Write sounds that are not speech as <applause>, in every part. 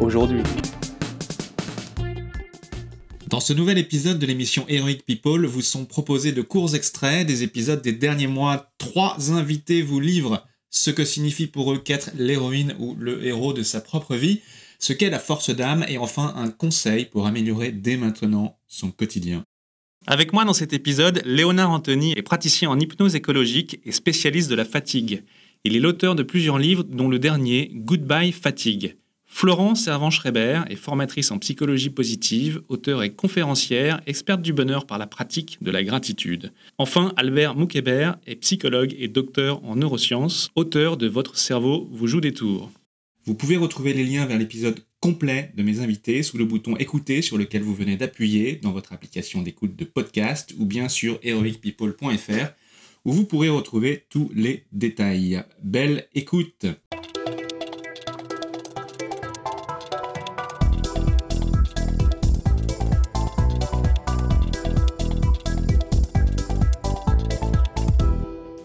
aujourd'hui. Dans ce nouvel épisode de l'émission Heroic People, vous sont proposés de courts extraits des épisodes des derniers mois. Trois invités vous livrent ce que signifie pour eux qu'être l'héroïne ou le héros de sa propre vie, ce qu'est la force d'âme et enfin un conseil pour améliorer dès maintenant son quotidien. Avec moi dans cet épisode, Léonard Anthony est praticien en hypnose écologique et spécialiste de la fatigue. Il est l'auteur de plusieurs livres dont le dernier Goodbye Fatigue. Florence Servan-Schreiber est formatrice en psychologie positive, auteure et conférencière, experte du bonheur par la pratique de la gratitude. Enfin, Albert Moukébert est psychologue et docteur en neurosciences, auteur de Votre cerveau vous joue des tours. Vous pouvez retrouver les liens vers l'épisode complet de mes invités sous le bouton écouter sur lequel vous venez d'appuyer dans votre application d'écoute de podcast ou bien sur heroicpeople.fr où vous pourrez retrouver tous les détails. Belle écoute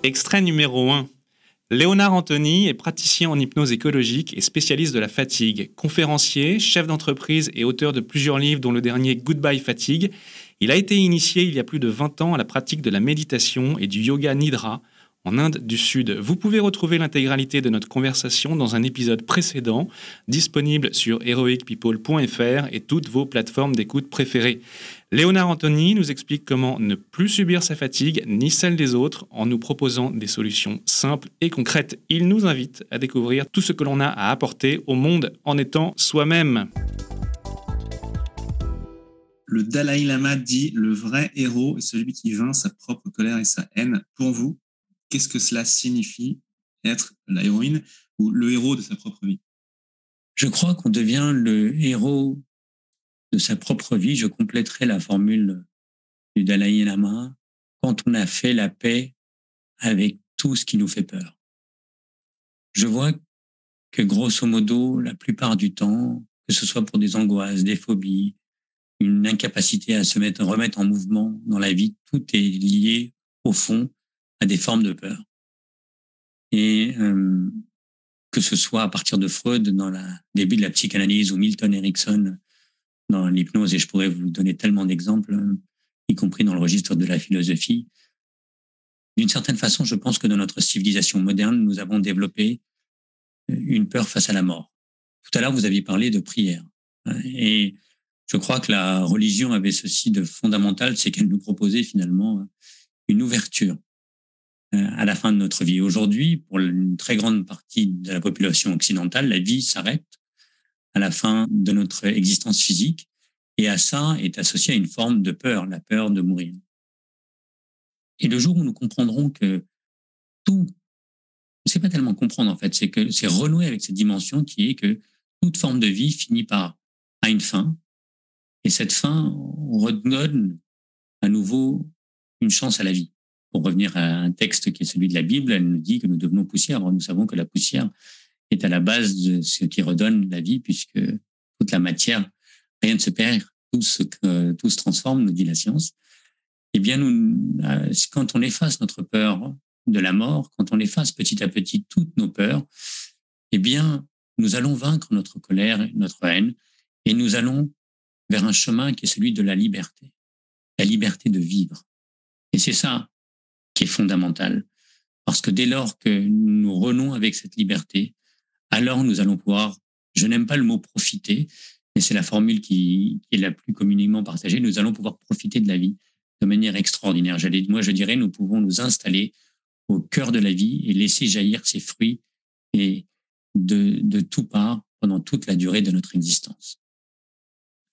Extrait numéro 1. Léonard Anthony est praticien en hypnose écologique et spécialiste de la fatigue. Conférencier, chef d'entreprise et auteur de plusieurs livres dont le dernier Goodbye Fatigue, il a été initié il y a plus de 20 ans à la pratique de la méditation et du yoga nidra en Inde du Sud. Vous pouvez retrouver l'intégralité de notre conversation dans un épisode précédent, disponible sur heroicpeople.fr et toutes vos plateformes d'écoute préférées. Léonard Anthony nous explique comment ne plus subir sa fatigue ni celle des autres en nous proposant des solutions simples et concrètes. Il nous invite à découvrir tout ce que l'on a à apporter au monde en étant soi-même. Le Dalai Lama dit le vrai héros est celui qui vainc sa propre colère et sa haine. Pour vous, qu'est-ce que cela signifie être la héroïne ou le héros de sa propre vie? Je crois qu'on devient le héros de sa propre vie. Je compléterai la formule du Dalai Lama quand on a fait la paix avec tout ce qui nous fait peur. Je vois que grosso modo, la plupart du temps, que ce soit pour des angoisses, des phobies, une incapacité à se mettre, remettre en mouvement dans la vie, tout est lié au fond des formes de peur. Et euh, que ce soit à partir de Freud dans le début de la psychanalyse ou Milton Erickson dans l'hypnose, et je pourrais vous donner tellement d'exemples, y compris dans le registre de la philosophie. D'une certaine façon, je pense que dans notre civilisation moderne, nous avons développé une peur face à la mort. Tout à l'heure, vous aviez parlé de prière. Et je crois que la religion avait ceci de fondamental, c'est qu'elle nous proposait finalement une ouverture euh, à la fin de notre vie. Aujourd'hui, pour une très grande partie de la population occidentale, la vie s'arrête à la fin de notre existence physique et à ça est associée une forme de peur, la peur de mourir. Et le jour où nous comprendrons que tout, c'est pas tellement comprendre en fait, c'est que c'est renouer avec cette dimension qui est que toute forme de vie finit par à une fin, et cette fin redonne à nouveau une chance à la vie pour revenir à un texte qui est celui de la Bible, elle nous dit que nous devenons poussière. nous savons que la poussière est à la base de ce qui redonne la vie, puisque toute la matière, rien ne se perd, tout se, tout se transforme, nous dit la science. Eh bien, nous, euh, quand on efface notre peur de la mort, quand on efface petit à petit toutes nos peurs, eh bien, nous allons vaincre notre colère, notre haine, et nous allons vers un chemin qui est celui de la liberté, la liberté de vivre. Et c'est ça qui est fondamentale. Parce que dès lors que nous renons avec cette liberté, alors nous allons pouvoir, je n'aime pas le mot profiter, mais c'est la formule qui, est la plus communément partagée, nous allons pouvoir profiter de la vie de manière extraordinaire. J'allais, moi, je dirais, nous pouvons nous installer au cœur de la vie et laisser jaillir ses fruits et de, de tout part pendant toute la durée de notre existence.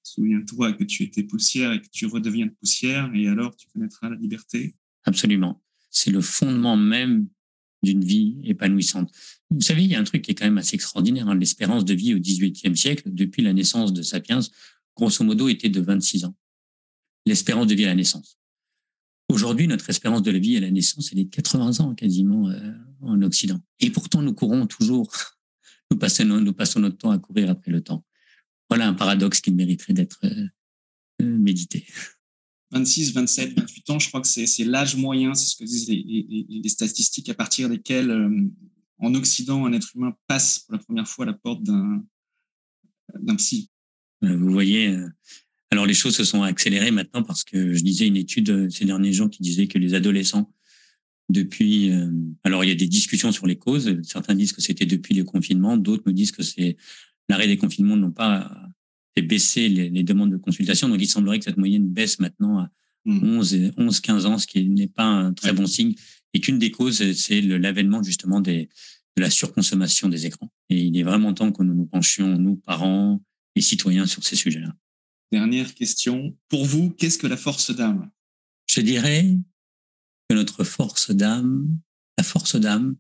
Souviens-toi que tu étais poussière et que tu redeviens poussière et alors tu connaîtras la liberté. Absolument c'est le fondement même d'une vie épanouissante. Vous savez, il y a un truc qui est quand même assez extraordinaire. Hein. L'espérance de vie au XVIIIe siècle, depuis la naissance de Sapiens, grosso modo, était de 26 ans. L'espérance de vie à la naissance. Aujourd'hui, notre espérance de la vie à la naissance, elle est de 80 ans quasiment euh, en Occident. Et pourtant, nous courons toujours, <laughs> nous passons, notre temps à courir après le temps. Voilà un paradoxe qui mériterait d'être euh, euh, médité. 26, 27, 28 ans, je crois que c'est l'âge moyen, c'est ce que disent les, les, statistiques à partir desquelles, en Occident, un être humain passe pour la première fois à la porte d'un psy. Vous voyez, alors les choses se sont accélérées maintenant parce que je lisais une étude euh, ces derniers jours qui disait que les adolescents, depuis, euh, alors il y a des discussions sur les causes. Certains disent que c'était depuis le confinement, d'autres me disent que c'est l'arrêt des confinements n'ont pas fait baisser les, demandes de consultation. Donc il semblerait que cette moyenne baisse maintenant à 11, 11 15 ans, ce qui n'est pas un très bon signe. Et qu'une des causes, c'est l'avènement justement des, de la surconsommation des écrans. Et il est vraiment temps que nous nous penchions, nous, parents et citoyens, sur ces sujets-là. Dernière question. Pour vous, qu'est-ce que la force d'âme? Je dirais que notre force d'âme, la force d'âme,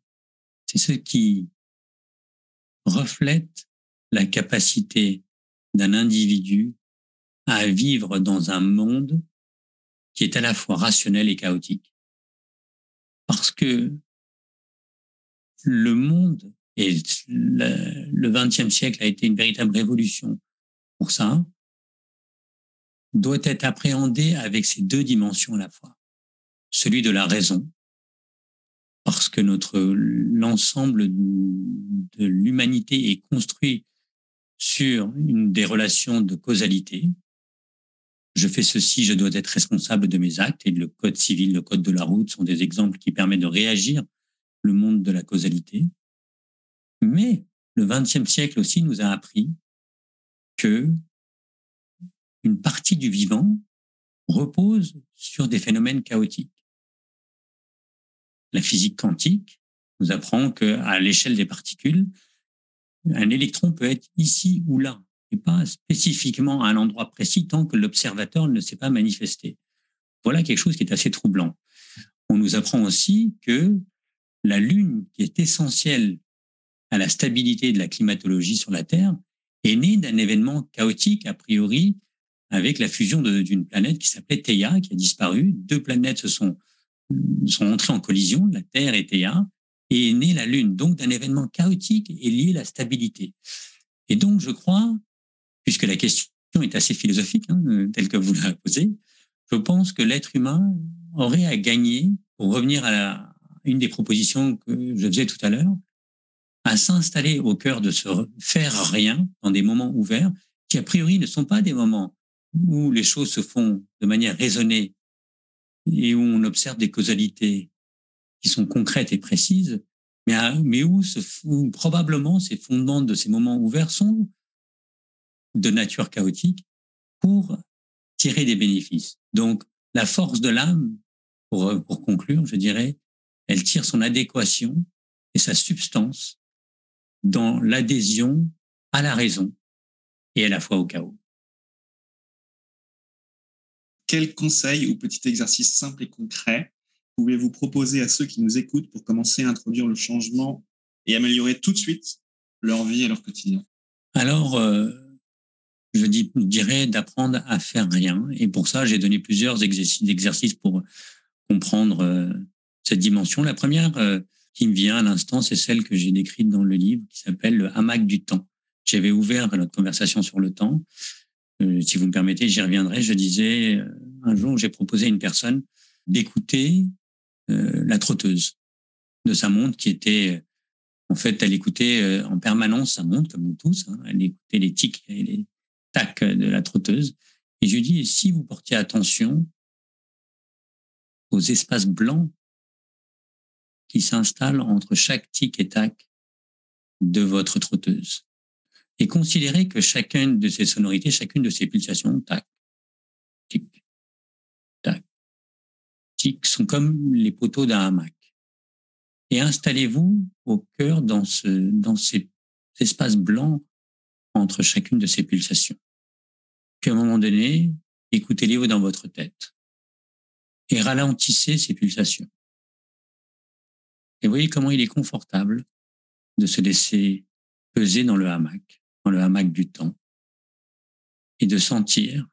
c'est ce qui reflète la capacité d'un individu à vivre dans un monde qui est à la fois rationnel et chaotique. Parce que le monde et le XXe siècle a été une véritable révolution pour ça doit être appréhendé avec ces deux dimensions à la fois. Celui de la raison, parce que notre l'ensemble de l'humanité est construit sur une des relations de causalité. Je fais ceci, je dois être responsable de mes actes et le code civil, le code de la route sont des exemples qui permettent de réagir le monde de la causalité. Mais le XXe siècle aussi nous a appris que une partie du vivant repose sur des phénomènes chaotiques. La physique quantique nous apprend que à l'échelle des particules, un électron peut être ici ou là, et pas spécifiquement à un endroit précis tant que l'observateur ne s'est pas manifesté. Voilà quelque chose qui est assez troublant. On nous apprend aussi que la Lune, qui est essentielle à la stabilité de la climatologie sur la Terre, est née d'un événement chaotique, a priori, avec la fusion d'une planète qui s'appelait Theia, qui a disparu. Deux planètes se sont, sont entrées en collision, la Terre et Theia, et est née la Lune. Donc, d'un événement chaotique et lié à la stabilité. Et donc, je crois, puisque la question est assez philosophique, hein, telle que vous l'avez posée, je pense que l'être humain aurait à gagner, pour revenir à la, une des propositions que je faisais tout à l'heure, à s'installer au cœur de se faire rien dans des moments ouverts qui a priori ne sont pas des moments où les choses se font de manière raisonnée et où on observe des causalités qui sont concrètes et précises, mais, mais où, probablement ces fondements de ces moments ouverts sont de nature chaotique pour tirer des bénéfices. Donc, la force de l'âme, pour, pour conclure, je dirais, elle tire son adéquation et sa substance dans l'adhésion à la raison et à la fois au chaos. quels conseils ou petits exercices simples et concrets pouvez-vous proposer à ceux qui nous écoutent pour commencer à introduire le changement et améliorer tout de suite leur vie et leur quotidien Alors, euh, je dirais d'apprendre à faire rien. Et pour ça, j'ai donné plusieurs exercices pour comprendre euh, cette dimension. La première euh, qui me vient à l'instant, c'est celle que j'ai décrite dans le livre qui s'appelle le hamac du temps. J'avais ouvert notre conversation sur le temps si vous me permettez, j'y reviendrai. Je disais, un jour, j'ai proposé à une personne d'écouter la trotteuse de sa montre qui était, en fait, elle écoutait en permanence sa montre, comme nous tous. Hein. elle écoutait les tics et les tacs de la trotteuse. Et je lui dis, si vous portiez attention aux espaces blancs qui s'installent entre chaque tic et tac de votre trotteuse et considérer que chacune de ces sonorités, chacune de ces pulsations, tac, sont comme les poteaux d'un hamac. Et installez-vous au cœur dans, ce, dans ces espaces blancs entre chacune de ces pulsations. Puis à un moment donné, écoutez-les dans votre tête et ralentissez ces pulsations. Et voyez comment il est confortable de se laisser peser dans le hamac, dans le hamac du temps, et de sentir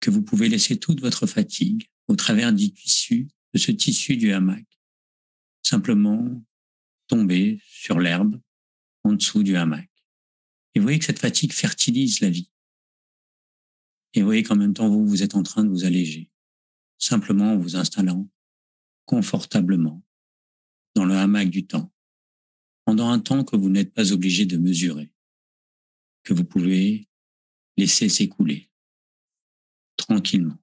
que vous pouvez laisser toute votre fatigue au travers du tissu, de ce tissu du hamac, simplement tomber sur l'herbe en dessous du hamac. Et vous voyez que cette fatigue fertilise la vie. Et vous voyez qu'en même temps, vous, vous êtes en train de vous alléger, simplement en vous installant confortablement dans le hamac du temps, pendant un temps que vous n'êtes pas obligé de mesurer, que vous pouvez laisser s'écouler tranquillement,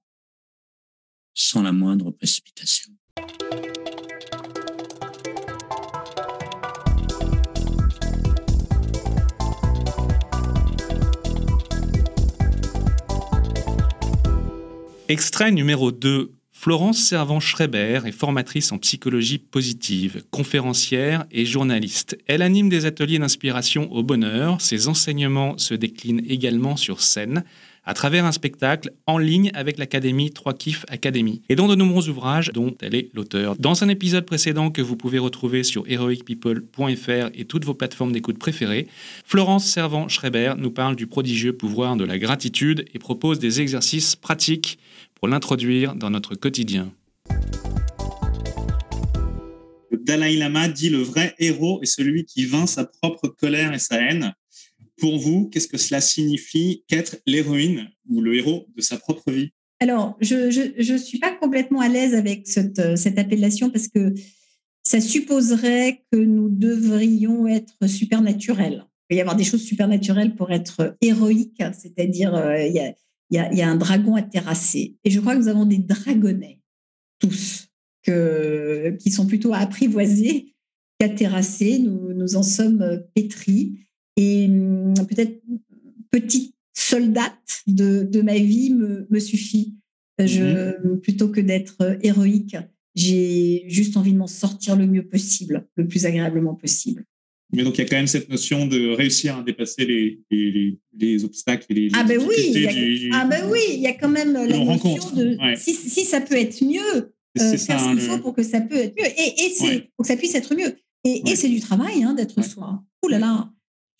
sans la moindre précipitation. Extrait numéro 2. Florence Servan-Schreiber est formatrice en psychologie positive, conférencière et journaliste. Elle anime des ateliers d'inspiration au bonheur. Ses enseignements se déclinent également sur scène à travers un spectacle en ligne avec l'Académie 3 Kiff Academy et dans de nombreux ouvrages dont elle est l'auteur. Dans un épisode précédent que vous pouvez retrouver sur heroicpeople.fr et toutes vos plateformes d'écoute préférées, Florence Servan-Schreiber nous parle du prodigieux pouvoir de la gratitude et propose des exercices pratiques pour l'introduire dans notre quotidien. Le Dalai Lama dit le vrai héros est celui qui vainc sa propre colère et sa haine. Pour vous, qu'est-ce que cela signifie qu'être l'héroïne ou le héros de sa propre vie? Alors, je ne suis pas complètement à l'aise avec cette, euh, cette appellation parce que ça supposerait que nous devrions être supernaturels. Il peut y avoir des choses supernaturelles pour être héroïque, c'est-à-dire euh, y a y, a, un dragon à terrasser. Et je crois que nous avons des dragonnets, tous, qui sont plutôt à apprivoiser qu'à terrasser. Nous, nous en sommes pétris. Et hum, peut-être petite soldate de, de ma vie me, me suffit. Je, mhm. Plutôt que d'être héroïque, j'ai juste envie de m'en sortir le mieux possible, le plus agréablement possible. Mais donc, il y a quand même cette notion de réussir à dépasser les, les, les obstacles et les, ah ben oui, ah ben oui, il y a quand même la notion de si, si, ça peut être mieux, euh, faire ce qu'il faut pour que ça peut être mieux, et, et c'est pour que ça puisse être mieux. Et, et c'est du travail hein, d'être soi. Ouh là là,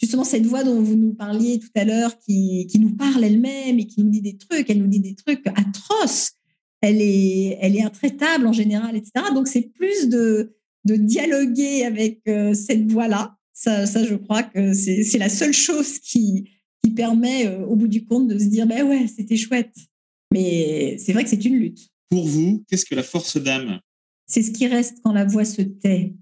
justement cette voix dont vous nous parliez tout à l'heure, qui, qui nous parle elle-même et qui nous dit des trucs, elle nous dit des trucs atroces. Elle est, elle est intraitable en général, etc. Donc c'est plus de, de dialoguer avec euh, cette voix-là ça, ça je crois que c'est la seule chose qui, qui permet, euh, au bout du compte, de se dire ben ouais, c'était chouette. Mais c'est vrai que c'est une lutte. Pour vous, qu'est-ce que la force d'âme? C'est ce qui reste quand la voix se tait.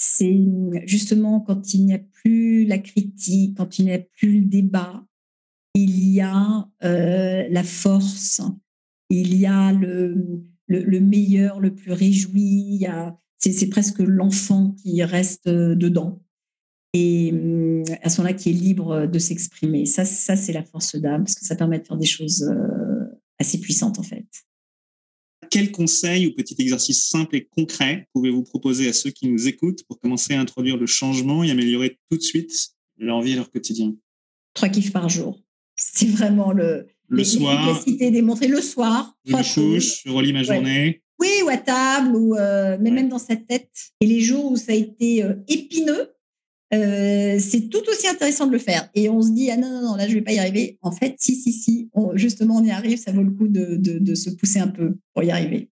C'est justement quand il n'y a plus la critique, quand il n'y a plus le débat, il y a euh, la force, il y a le, le, le, meilleur, le plus réjoui, c'est presque l'enfant qui reste euh, dedans et hum, à ce moment-là qui est libre de s'exprimer. Ça, ça c'est la force d'âme parce que ça permet de faire des choses euh, assez puissantes en fait. Quels conseils ou petits exercices simples et concrets pouvez-vous proposer à ceux qui nous écoutent pour commencer à introduire le changement et améliorer tout de suite leur vie et leur quotidien? Trois kiffs par jour. C'est vraiment le, le soir. démontré le soir. Je me couche, je relis ma journée. Oui, ou à table, ou, euh, mais même dans sa tête. Et les jours où ça a été euh, épineux, euh, c'est tout aussi intéressant de le faire. Et on se dit, ah non, non, non, là, je vais pas y arriver. En fait, si, si, si, justement, on y arrive, ça vaut le coup de, de se pousser un peu pour y arriver.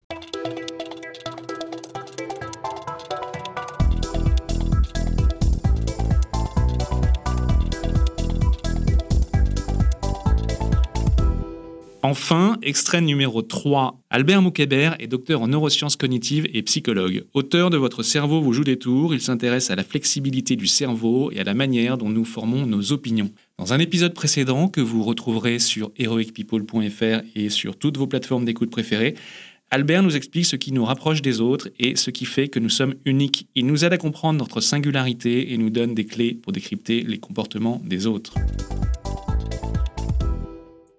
Enfin, extrait numéro 3. Albert Moukébert est docteur en neurosciences cognitives et psychologue. Auteur de Votre cerveau vous joue des tours, il s'intéresse à la flexibilité du cerveau et à la manière dont nous formons nos opinions. Dans un épisode précédent que vous retrouverez sur heroicpeople.fr et sur toutes vos plateformes d'écoute préférées, Albert nous explique ce qui nous rapproche des autres et ce qui fait que nous sommes uniques. Il nous aide à comprendre notre singularité et nous donne des clés pour décrypter les comportements des autres.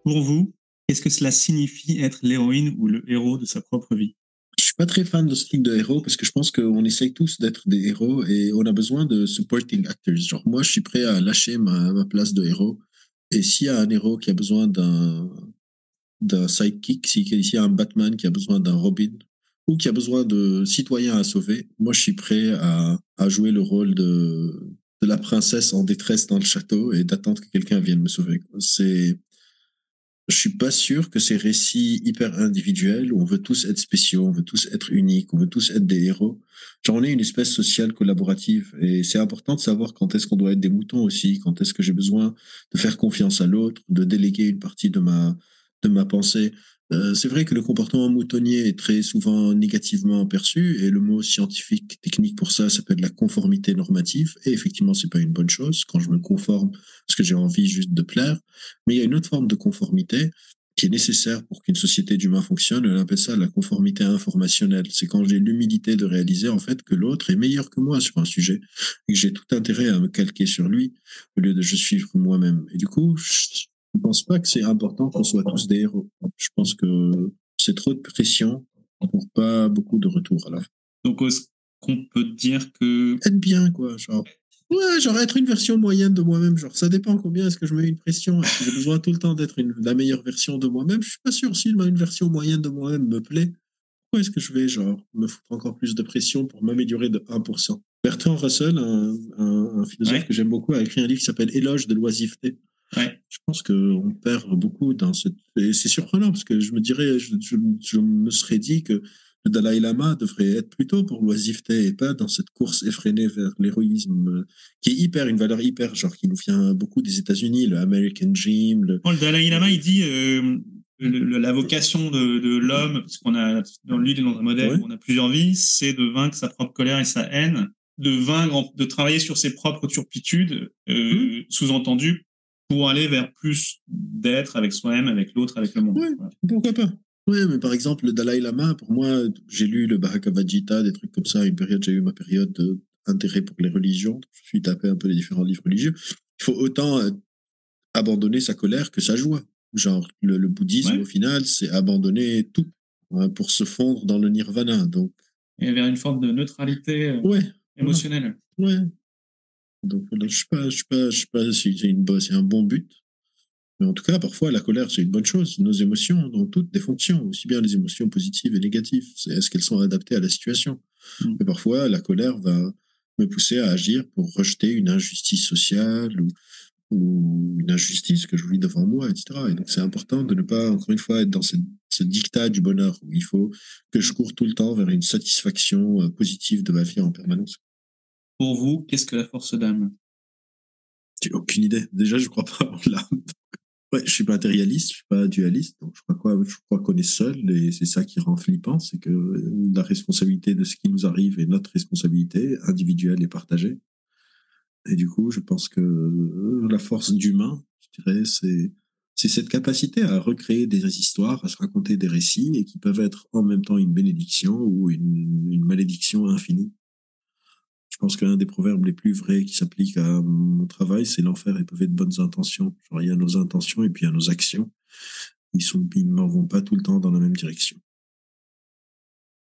Pour vous, Qu'est-ce que cela signifie être l'héroïne ou le héros de sa propre vie? Je suis pas très fan de ce truc de héros parce que je pense qu'on essaye tous d'être des héros et on a besoin de supporting actors. Genre, moi, je suis prêt à lâcher ma, place de héros. Et s'il y a un héros qui a besoin d'un sidekick, s'il y a un Batman qui a besoin d'un Robin, ou qui a besoin de citoyens à sauver, moi je suis prêt à, à jouer le rôle de, de la princesse en détresse dans le château et d'attendre que quelqu'un vienne me sauver. C'est, je suis pas sûr que ces récits hyper individuels où on veut tous être spéciaux, on veut tous être uniques, on veut tous être des héros. Genre on est une espèce sociale collaborative et c'est important de savoir quand est-ce qu'on doit être des moutons aussi, quand est-ce que j'ai besoin de faire confiance à l'autre, de déléguer une partie de ma de ma pensée. Euh, c'est vrai que le comportement moutonnier est très souvent négativement perçu et le mot scientifique technique pour ça s'appelle la conformité normative. Et effectivement c'est pas une bonne chose quand je me conforme parce que j'ai envie juste de plaire. Mais il y a une autre forme de conformité qui est nécessaire pour qu'une société d'humains fonctionne. On appelle ça la conformité informationnelle. C'est quand j'ai l'humilité de réaliser en fait que l'autre est meilleur que moi sur un sujet et que j'ai tout intérêt à me calquer sur lui au lieu de je suivre moi-même. Et du coup ne pense pas que c'est important qu'on soit tous des héros. Je pense que c'est trop de pression pour pas beaucoup de retour à la fin. Donc, est-ce qu'on peut dire que. Être bien, quoi. Genre, ouais, genre être une version moyenne de moi-même. Genre, ça dépend combien est-ce que je mets une pression. Est-ce que j'ai besoin tout le temps d'être la meilleure version de moi-même? Je suis pas sûr si une version moyenne de moi-même me plaît. Pourquoi est-ce que je vais, genre, me foutre encore plus de pression pour m'améliorer de 1% Bertrand Russell, un, un, philosophe Ouais. que j'aime beaucoup, a écrit un livre qui s'appelle Éloge de l'oisiveté. Ouais. Je pense qu'on perd beaucoup dans cette. Et c'est surprenant parce que je me dirais, je, je, je me serais dit que le Dalai Lama devrait être plutôt pour l'oisiveté et pas dans cette course effrénée vers l'héroïsme euh, qui est hyper, une valeur hyper, genre qui nous vient beaucoup des États-Unis, le American Dream, le. Bon, le Dalai Lama, il dit euh, le- le- la vocation de, de l'homme, parce qu'on a dans lui, dans un modèle Ouais. où on a plusieurs vies, c'est de vaincre sa propre colère et sa haine, de vaincre, de travailler sur ses propres turpitudes, euh, sous-entendu, pour aller vers plus d'être avec soi-même, avec l'autre, avec le monde. Ouais. Voilà. Pourquoi pas Oui, mais par exemple, le Dalai Lama, pour moi, j'ai lu le Bhagavad Gita, des trucs comme ça, une période, j'ai eu ma période d'intérêt pour les religions, je suis tapé un peu les différents livres religieux. Il faut autant euh, abandonner sa colère que sa joie. Genre, le, le bouddhisme, Ouais. au final, c'est abandonner tout hein, pour se fondre dans le nirvana. Donc, Et vers une forme de neutralité euh, ouais, émotionnelle. ouais. Donc, voilà, je sais pas, je sais pas, je sais pas si c'est une bonne- c'est un bon but. Mais en tout cas, parfois, la colère, c'est une bonne chose. Nos émotions ont toutes des fonctions, aussi bien les émotions positives et négatives. C'est est-ce qu'elles sont adaptées à la situation? Mm. Et parfois, la colère va me pousser à agir pour rejeter une injustice sociale ou, ou une injustice que je vis devant moi, etc. Et donc, c'est important de ne pas, encore une fois, être dans cette, ce dictat du bonheur où il faut que je cours tout le temps vers une satisfaction euh, positive de ma vie en permanence. Pour vous, qu'est-ce que la force d'âme? J'ai aucune idée. Déjà, je crois pas en l'âme. <laughs> Ouais, je suis pas matérialiste, je suis pas dualiste, je crois qu'on est seul et c'est ça qui rend flippant, c'est que la responsabilité de ce qui nous arrive est notre responsabilité individuelle et partagée. Et du coup, je pense que euh, la force d'humain, je dirais, c'est cette capacité à recréer des histoires, à se raconter des récits et qui peuvent être en même temps une bénédiction ou une malédiction infinie. Je pense qu'un des proverbes les plus vrais qui s'applique à mon travail, c'est l'enfer est pavé de bonnes intentions. Genre, il y a nos intentions et puis il y a nos actions. Ils sont, ils ne vont pas tout le temps dans la même direction.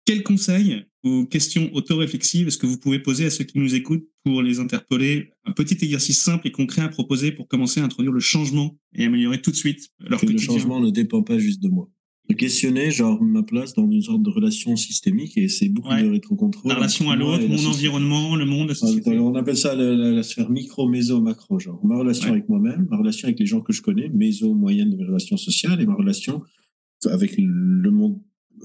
Quels conseils ou questions auto-réflexives est-ce que vous pouvez poser à ceux qui nous écoutent pour les interpeller? Un petit exercice simple et concret à proposer pour commencer à introduire le changement et améliorer tout de suite leur que le changement ne dépend pas juste de moi. De questionner, genre, ma place dans une sorte de relation systémique et c'est beaucoup Ouais. de rétrocontrôle. La relation à l'autre, la mon environnement, le monde, la société. On appelle ça la, la- la sphère micro, méso, macro. Genre, ma relation Ouais. avec moi-même, ma relation avec les gens que je connais, méso, moyenne de mes relations sociales, et ma relation avec le monde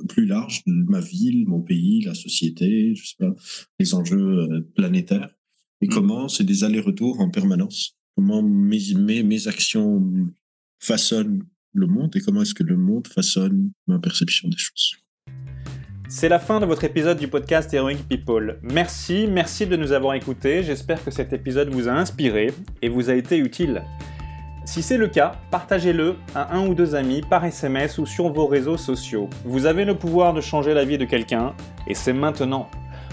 plus large, ma ville, mon pays, la société, je sais pas, les enjeux euh, planétaires. Et Mm. comment c'est des allers-retours en permanence? Comment mes, mes, mes actions façonnent le monde et comment est-ce que le monde façonne ma perception des choses. C'est la fin de votre épisode du podcast Heroic People. Merci, merci de nous avoir écoutés. J'espère que cet épisode vous a inspiré et vous a été utile. Si c'est le cas, partagez-le à un ou deux amis par SMS ou sur vos réseaux sociaux. Vous avez le pouvoir de changer la vie de quelqu'un et c'est maintenant.